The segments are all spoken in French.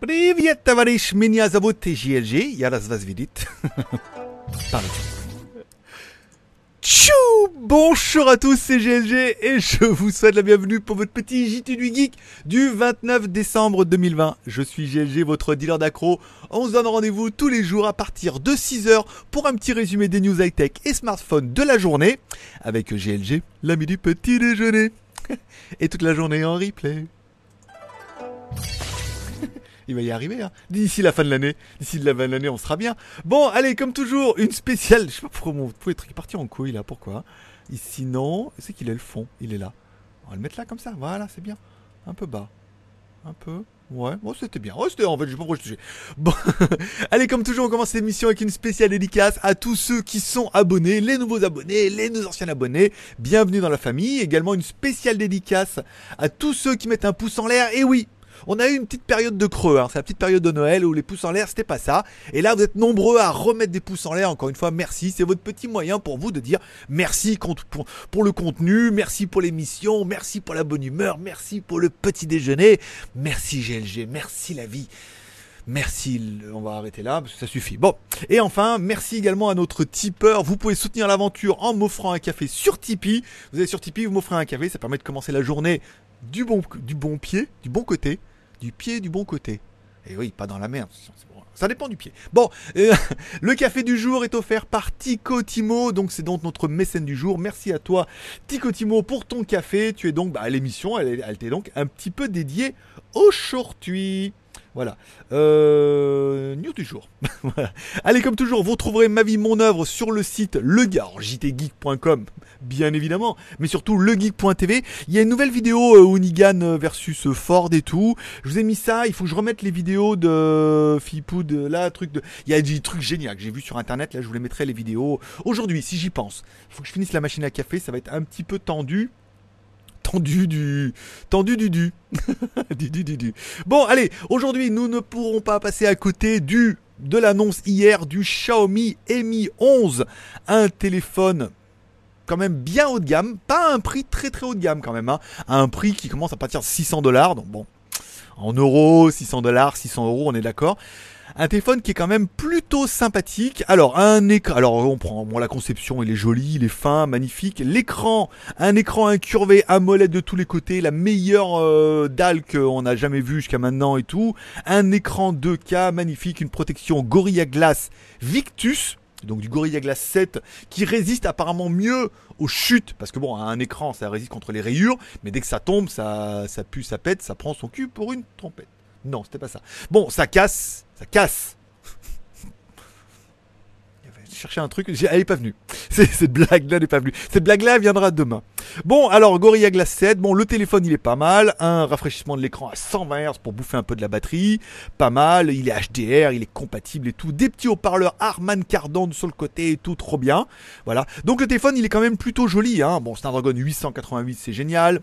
Привет, товарищ, меня зовут JLG, я раз вас видит. Pardon. Tchou Bonjour à tous, c'est GLG et je vous souhaite la bienvenue pour votre petit JT du Geek du 29 décembre 2020. Je suis GLG, votre dealer d'accro. On se donne rendez-vous tous les jours à partir de 6h pour un petit résumé des news high-tech et smartphones de la journée avec GLG, l'ami du petit déjeuner. Et toute la journée en replay. Il va y arriver, hein. D'ici la fin de l'année. D'ici la fin de l'année, on sera bien. Bon, allez, comme toujours, une spéciale. Je sais pas pourquoi mon est parti en couille là. Pourquoi? Ici, non. C'est qu'il est le fond. Il est là. On va le mettre là comme ça. Voilà, c'est bien. Un peu bas. Un peu. Ouais, bon, c'était bien. Ouais, c'était en fait, je sais pas pourquoi je. Bon, allez, comme toujours, on commence cette émission avec une spéciale dédicace à tous ceux qui sont abonnés, les nouveaux abonnés, les anciens abonnés. Bienvenue dans la famille. Également une spéciale dédicace à tous ceux qui mettent un pouce en l'air. Et oui, on a eu une petite période de creux, hein. c'est la petite période de Noël où les pouces en l'air c'était pas ça. Et là vous êtes nombreux à remettre des pouces en l'air, encore une fois merci, c'est votre petit moyen pour vous de dire merci pour, le contenu, merci pour l'émission, merci pour la bonne humeur, merci pour le petit déjeuner, merci GLG, merci la vie. Merci, on va arrêter là parce que ça suffit. Bon, et enfin, merci également à notre tipeur. Vous pouvez soutenir l'aventure en m'offrant un café sur Tipeee. Vous allez sur Tipeee, vous m'offrez un café, ça permet de commencer la journée du bon, du bon pied, du bon côté, du pied du bon côté. Et oui, pas dans la merde. Ça dépend du pied. Bon, euh, le café du jour est offert par Tico Timo, donc c'est donc notre mécène du jour. Merci à toi, Tico Timo, pour ton café. Tu es donc, bah, l'émission, elle, elle t'est donc un petit peu dédiée aujourd'hui. Voilà. Euh, news du jour. voilà. Allez, comme toujours, vous trouverez ma vie, mon œuvre sur le site legare.jtgeek.com, bien évidemment, mais surtout legeek.tv. Il y a une nouvelle vidéo euh, Unigan versus Ford et tout. Je vous ai mis ça. Il faut que je remette les vidéos de Philippou, de là, truc de. Il y a des trucs géniaux que j'ai vu sur internet. Là, je vous les mettrai les vidéos aujourd'hui, si j'y pense. Il faut que je finisse la machine à café. Ça va être un petit peu tendu tendu du tendu du du. du, du, du. Bon, allez, aujourd'hui, nous ne pourrons pas passer à côté du de l'annonce hier du Xiaomi Mi 11, un téléphone quand même bien haut de gamme, pas un prix très très haut de gamme quand même, hein, un prix qui commence à partir de 600 dollars, donc bon, en euros, 600 dollars, 600 euros, on est d'accord. Un téléphone qui est quand même plutôt sympathique. Alors un écran, alors on prend bon, la conception, il est joli, il est fin, magnifique. L'écran, un écran incurvé AMOLED de tous les côtés, la meilleure euh, dalle qu'on a jamais vue jusqu'à maintenant et tout. Un écran 2K magnifique, une protection Gorilla Glass Victus donc du Gorilla Glass 7 qui résiste apparemment mieux aux chutes parce que bon un écran ça résiste contre les rayures mais dès que ça tombe ça ça pue ça pète ça prend son cul pour une trompette non c'était pas ça bon ça casse ça casse chercher un truc, elle est pas venue. Cette blague-là n'est pas venue. Cette blague-là viendra demain. Bon, alors Gorilla Glass 7, bon, le téléphone il est pas mal, un rafraîchissement de l'écran à 120 Hz pour bouffer un peu de la batterie, pas mal, il est HDR, il est compatible et tout, des petits haut-parleurs Harman Kardon sur le côté et tout, trop bien. Voilà. Donc le téléphone il est quand même plutôt joli, hein. Bon, Snapdragon 888 c'est génial.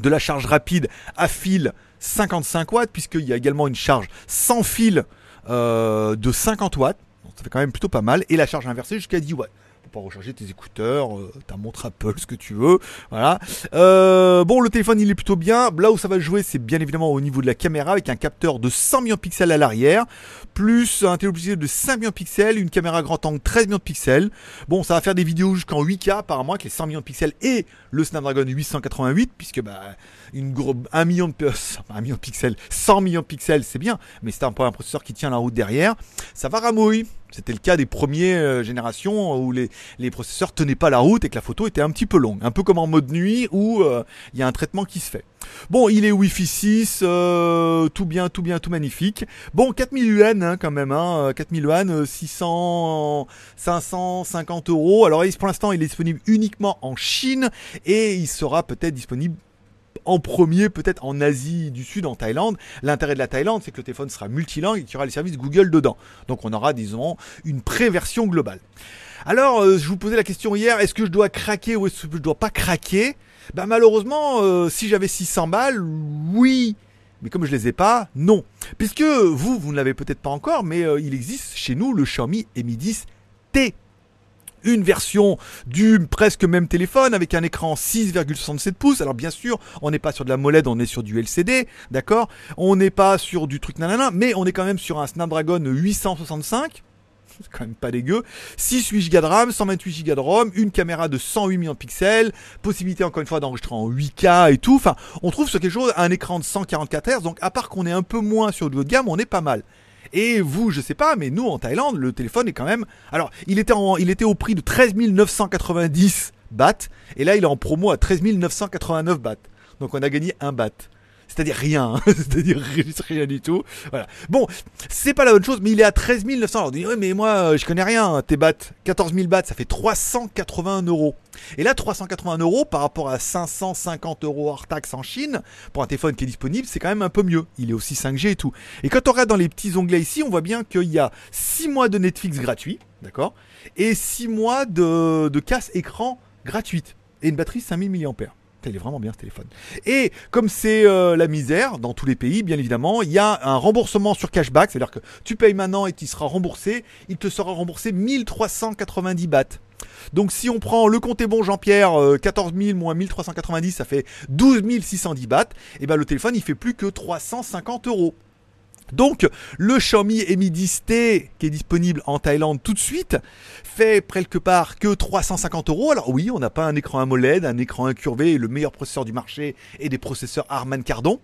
De la charge rapide à fil 55 watts, puisqu'il y a également une charge sans fil euh, de 50 watts. Donc ça fait quand même plutôt pas mal. Et la charge inversée jusqu'à 10 watts. Pas recharger tes écouteurs, euh, ta montre Apple, ce que tu veux. Voilà. Euh, bon, le téléphone il est plutôt bien. Là où ça va jouer, c'est bien évidemment au niveau de la caméra avec un capteur de 100 millions de pixels à l'arrière, plus un téléobjectif de 5 millions de pixels, une caméra grand angle 13 millions de pixels. Bon, ça va faire des vidéos jusqu'en 8K apparemment avec les 100 millions de pixels et le Snapdragon 888, puisque bah une gros, un million de un million pixels, 100 millions de pixels, c'est bien, mais c'est un un processeur qui tient la route derrière. Ça va ramouiller. C'était le cas des premières euh, générations où les, les processeurs tenaient pas la route et que la photo était un petit peu longue. Un peu comme en mode nuit où euh, il y a un traitement qui se fait. Bon, il est Wi-Fi 6, euh, tout bien, tout bien, tout magnifique. Bon, 4000 yuan hein, quand même, hein, 4000 yuan, 600, 550 euros. Alors pour l'instant, il est disponible uniquement en Chine et il sera peut-être disponible en premier peut-être en Asie du Sud, en Thaïlande. L'intérêt de la Thaïlande, c'est que le téléphone sera multilingue et qu'il y aura les services Google dedans. Donc on aura, disons, une pré-version globale. Alors, euh, je vous posais la question hier, est-ce que je dois craquer ou est-ce que je dois pas craquer? Ben malheureusement, euh, si j'avais 600 balles, oui. Mais comme je les ai pas, non. Puisque vous, vous ne l'avez peut-être pas encore, mais euh, il existe chez nous le Xiaomi Mi 10 T. une version du presque même téléphone avec un écran 6,67 pouces. Alors bien sûr, on n'est pas sur de la MOLED, on est sur du LCD, d'accord? On n'est pas sur du truc nanana, mais on est quand même sur un Snapdragon 865 c'est quand même pas dégueu. 6 8 Go de RAM, 128 Go de ROM, une caméra de 108 millions de pixels, possibilité encore une fois d'enregistrer en 8K et tout. Enfin, on trouve sur quelque chose un écran de 144 Hz, donc à part qu'on est un peu moins sur le haut de gamme, on est pas mal. Et vous, je sais pas, mais nous en Thaïlande, le téléphone est quand même. Alors, il était, il était au prix de 13 990 bahts, et là il est en promo à 13 989 bahts. Donc on a gagné un baht c'est-à-dire rien, hein. c'est-à-dire rien du tout. Voilà. Bon, c'est pas la bonne chose, mais il est à 13 900. On dit, mais moi, euh, je connais rien. Tes bahts, 14 000 bahts, ça fait 381 euros. Et là, 380 euros par rapport à 550 euros hors taxe en Chine, pour un téléphone qui est disponible, c'est quand même un peu mieux. Il est aussi 5G et tout. Et quand on regarde dans les petits onglets ici, on voit bien qu'il y a 6 mois de Netflix gratuit, d'accord Et 6 mois de, de casse écran gratuite. Et une batterie 5000 mAh. Il est vraiment bien ce téléphone. Et comme c'est euh, la misère dans tous les pays, bien évidemment, il y a un remboursement sur cashback, c'est-à-dire que tu payes maintenant et tu seras remboursé, il te sera remboursé 1390 bahts. Donc si on prend le compte est bon Jean-Pierre, 14 000 moins 1390, ça fait 12 610 bahts, et ben le téléphone il fait plus que 350 euros. Donc, le Xiaomi Mi 10T, qui est disponible en Thaïlande tout de suite, fait quelque part que 350 euros. Alors oui, on n'a pas un écran AMOLED, un écran incurvé, le meilleur processeur du marché et des processeurs Harman Kardon.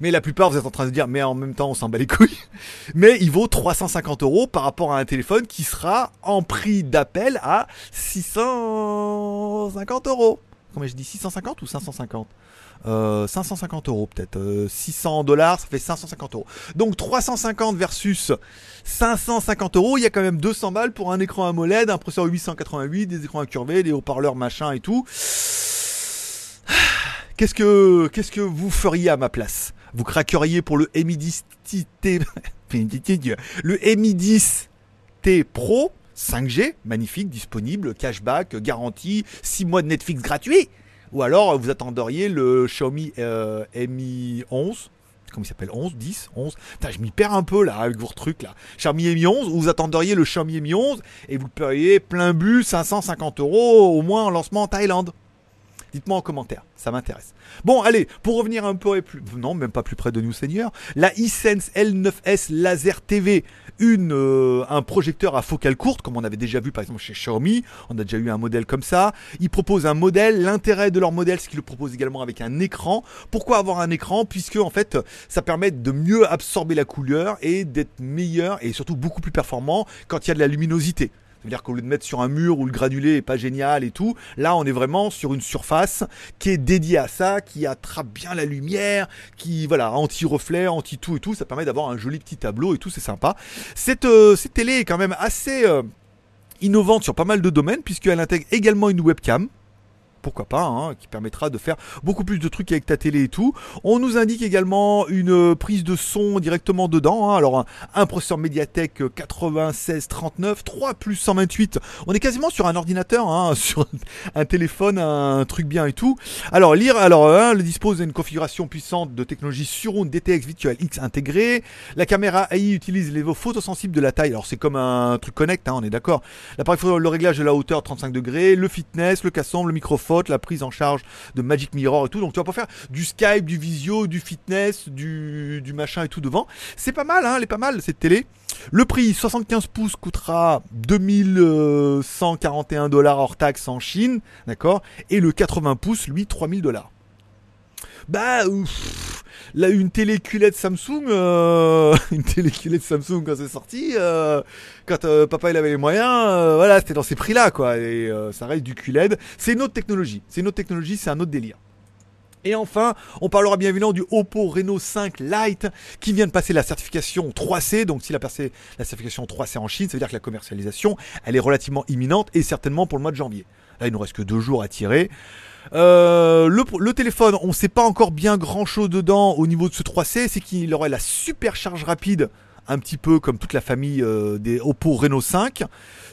Mais la plupart, vous êtes en train de dire, mais en même temps, on s'en bat les couilles. Mais il vaut 350 euros par rapport à un téléphone qui sera en prix d'appel à 650 euros. Combien je dis 650 ou 550 550 euh, euros peut-être. 600 euh, dollars, ça fait 550 euros. Donc 350 versus 550 euros, il y a quand même 200 balles pour un écran AMOLED, un processeur 888, des écrans incurvés, des haut-parleurs machin et tout. Qu'est-ce que, qu'est-ce que vous feriez à ma place? Vous craqueriez pour le Mi 10 T, le Mi 10 T Pro 5G, magnifique, disponible, cashback, garantie, 6 mois de Netflix gratuit. Ou alors vous attendriez le Xiaomi euh, Mi 11 comment il s'appelle? 11, 10, 11. Putain, je m'y perds un peu là avec vos trucs là. Xiaomi Mi 11, ou vous attendriez le Xiaomi Mi 11 et vous payez plein but 550 euros au moins en lancement en Thaïlande. Dites-moi en commentaire, ça m'intéresse. Bon, allez, pour revenir un peu plus, non, même pas plus près de nous Seigneur, la iSense L9S Laser TV, une, euh, un projecteur à focale courte, comme on avait déjà vu par exemple chez Xiaomi, on a déjà eu un modèle comme ça. Ils proposent un modèle, l'intérêt de leur modèle, c'est qu'ils le proposent également avec un écran. Pourquoi avoir un écran? Puisque en fait, ça permet de mieux absorber la couleur et d'être meilleur et surtout beaucoup plus performant quand il y a de la luminosité. C'est-à-dire qu'au lieu de mettre sur un mur où le granulé est pas génial et tout, là on est vraiment sur une surface qui est dédiée à ça, qui attrape bien la lumière, qui voilà anti-reflet, anti-tout et tout. Ça permet d'avoir un joli petit tableau et tout, c'est sympa. Cette, euh, télé est quand même assez euh, innovante sur pas mal de domaines puisqu'elle intègre également une webcam pourquoi pas, hein, qui permettra de faire beaucoup plus de trucs avec ta télé et tout. On nous indique également une prise de son directement dedans. Hein. Alors un, processeur Mediatek 9639, 3 plus 128. On est quasiment sur un ordinateur, hein, sur un téléphone, un truc bien et tout. Alors lire, alors le dispose d'une configuration puissante de technologie Surround DTX Virtual X intégrée. La caméra AI utilise les photosensibles de la taille. Alors c'est comme un truc connect, hein, on est d'accord. L'appareil le réglage de la hauteur 35 degrés, le fitness, le casson, le microphone la prise en charge de Magic Mirror et tout. Donc tu vas pas faire du Skype, du visio, du fitness, du, machin et tout devant. C'est pas mal, hein, elle est pas mal cette télé. Le prix 75 pouces coûtera 2141 dollars hors taxe en Chine, d'accord? Et le 80 pouces, lui, 3000 dollars. Bah, ouf, là, une télé QLED Samsung, euh, une télé QLED Samsung quand c'est sorti, euh, quand euh, papa il avait les moyens, voilà, c'était dans ces prix-là, quoi. Et ça reste du QLED. C'est une autre technologie. C'est une autre technologie, c'est un autre délire. Et enfin, on parlera bien évidemment du Oppo Reno 5 Lite qui vient de passer la certification 3C. Donc s'il a passé la certification 3C en Chine, ça veut dire que la commercialisation, elle est relativement imminente et certainement pour le mois de janvier. Là, il nous reste que deux jours à tirer. Euh, le, téléphone, on ne sait pas encore bien grand chose dedans au niveau de ce 3C, c'est qu'il aurait la super charge rapide, un petit peu comme toute la famille euh, des Oppo Reno 5.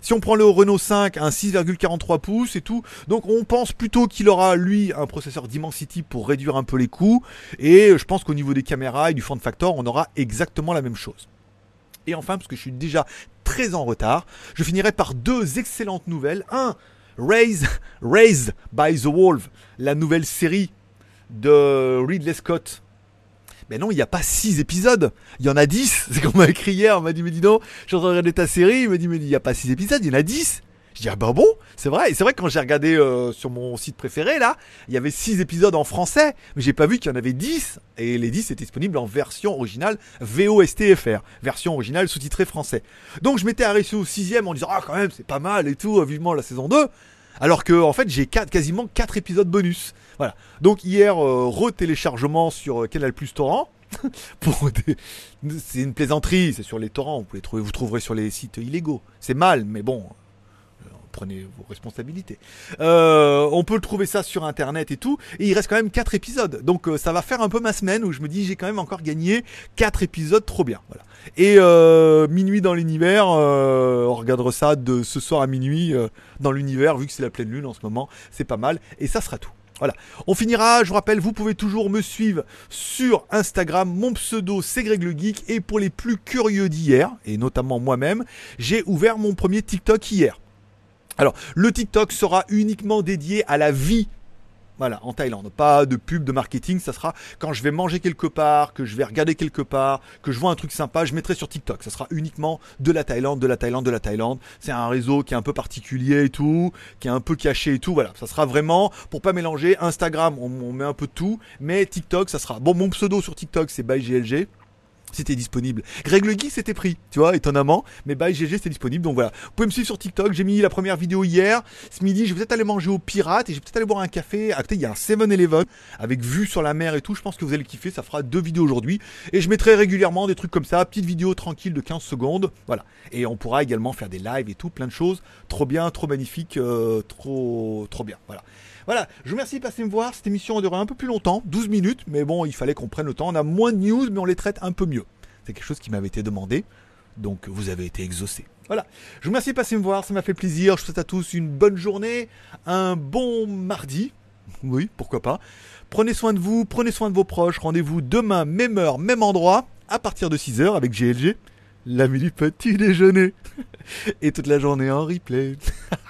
Si on prend le Renault 5, un 6,43 pouces et tout, donc on pense plutôt qu'il aura lui un processeur Dimensity pour réduire un peu les coûts. Et je pense qu'au niveau des caméras et du form factor, on aura exactement la même chose. Et enfin, parce que je suis déjà très en retard. Je finirai par deux excellentes nouvelles. Un, Raised, Raised by the Wolf, la nouvelle série de Ridley Scott. Mais non, il n'y a pas six épisodes. Il y en a 10. C'est qu'on m'a écrit hier. On m'a dit, mais dis donc, je suis en train de regarder ta série. Il m'a dit, mais il n'y a pas six épisodes, il y en a 10. Je dis, ah bah bon, c'est vrai. Et c'est vrai que quand j'ai regardé euh, sur mon site préféré, là, il y avait 6 épisodes en français, mais j'ai pas vu qu'il y en avait 10. Et les 10 étaient disponibles en version originale VOSTFR, version originale sous-titrée français. Donc je m'étais arrêté au sixième en disant, ah quand même, c'est pas mal et tout, euh, vivement la saison 2. Alors que, en fait, j'ai quasiment 4 épisodes bonus. Voilà. Donc hier, euh, re-téléchargement sur euh, Canal Plus Torrent. C'est une plaisanterie, c'est sur les torrents, vous vous trouverez sur les sites illégaux. C'est mal, mais bon, prenez vos responsabilités. Euh, on peut le trouver ça sur internet et tout, et il reste quand même 4 épisodes. Donc euh, ça va faire un peu ma semaine où je me dis j'ai quand même encore gagné 4 épisodes trop bien. Et euh, minuit dans l'univers, on regardera ça de ce soir à minuit dans l'univers, vu que c'est la pleine lune en ce moment, c'est pas mal, et ça sera tout. Voilà. On finira, je vous rappelle, vous pouvez toujours me suivre sur Instagram. Mon pseudo, c'est Greg le Geek. Et pour les plus curieux d'hier, et notamment moi-même, j'ai ouvert mon premier TikTok hier. Alors, le TikTok sera uniquement dédié à la vie. Voilà, en Thaïlande. Pas de pub, de marketing. Ça sera quand je vais manger quelque part, que je vais regarder quelque part, que je vois un truc sympa, je mettrai sur TikTok. Ça sera uniquement de la Thaïlande, de la Thaïlande, de la Thaïlande. C'est un réseau qui est un peu particulier et tout, qui est un peu caché et tout. Voilà, ça sera vraiment pour pas mélanger. Instagram, on, met un peu de tout, mais TikTok, ça sera. Bon, mon pseudo sur TikTok, c'est ByGLG c'était disponible. Greg le Geek c'était pris, tu vois, étonnamment. Mais by GG c'était disponible. Donc voilà. Vous pouvez me suivre sur TikTok. J'ai mis la première vidéo hier. Ce midi, je vais peut-être aller manger au Pirate et je vais peut-être aller boire un café. À côté, il y a un 7-Eleven avec vue sur la mer et tout. Je pense que vous allez kiffer. Ça fera deux vidéos aujourd'hui. Et je mettrai régulièrement des trucs comme ça. Petites vidéos tranquilles de 15 secondes. Voilà. Et on pourra également faire des lives et tout. Plein de choses. Trop bien, trop magnifique. euh, trop, trop bien. Voilà. Voilà, je vous remercie de passer me voir. Cette émission a duré un peu plus longtemps, 12 minutes, mais bon, il fallait qu'on prenne le temps. On a moins de news, mais on les traite un peu mieux. C'est quelque chose qui m'avait été demandé, donc vous avez été exaucé. Voilà, je vous remercie de passer me voir, ça m'a fait plaisir. Je vous souhaite à tous une bonne journée, un bon mardi. Oui, pourquoi pas. Prenez soin de vous, prenez soin de vos proches. Rendez-vous demain, même heure, même endroit, à partir de 6h avec GLG, l'ami du petit déjeuner. Et toute la journée en replay.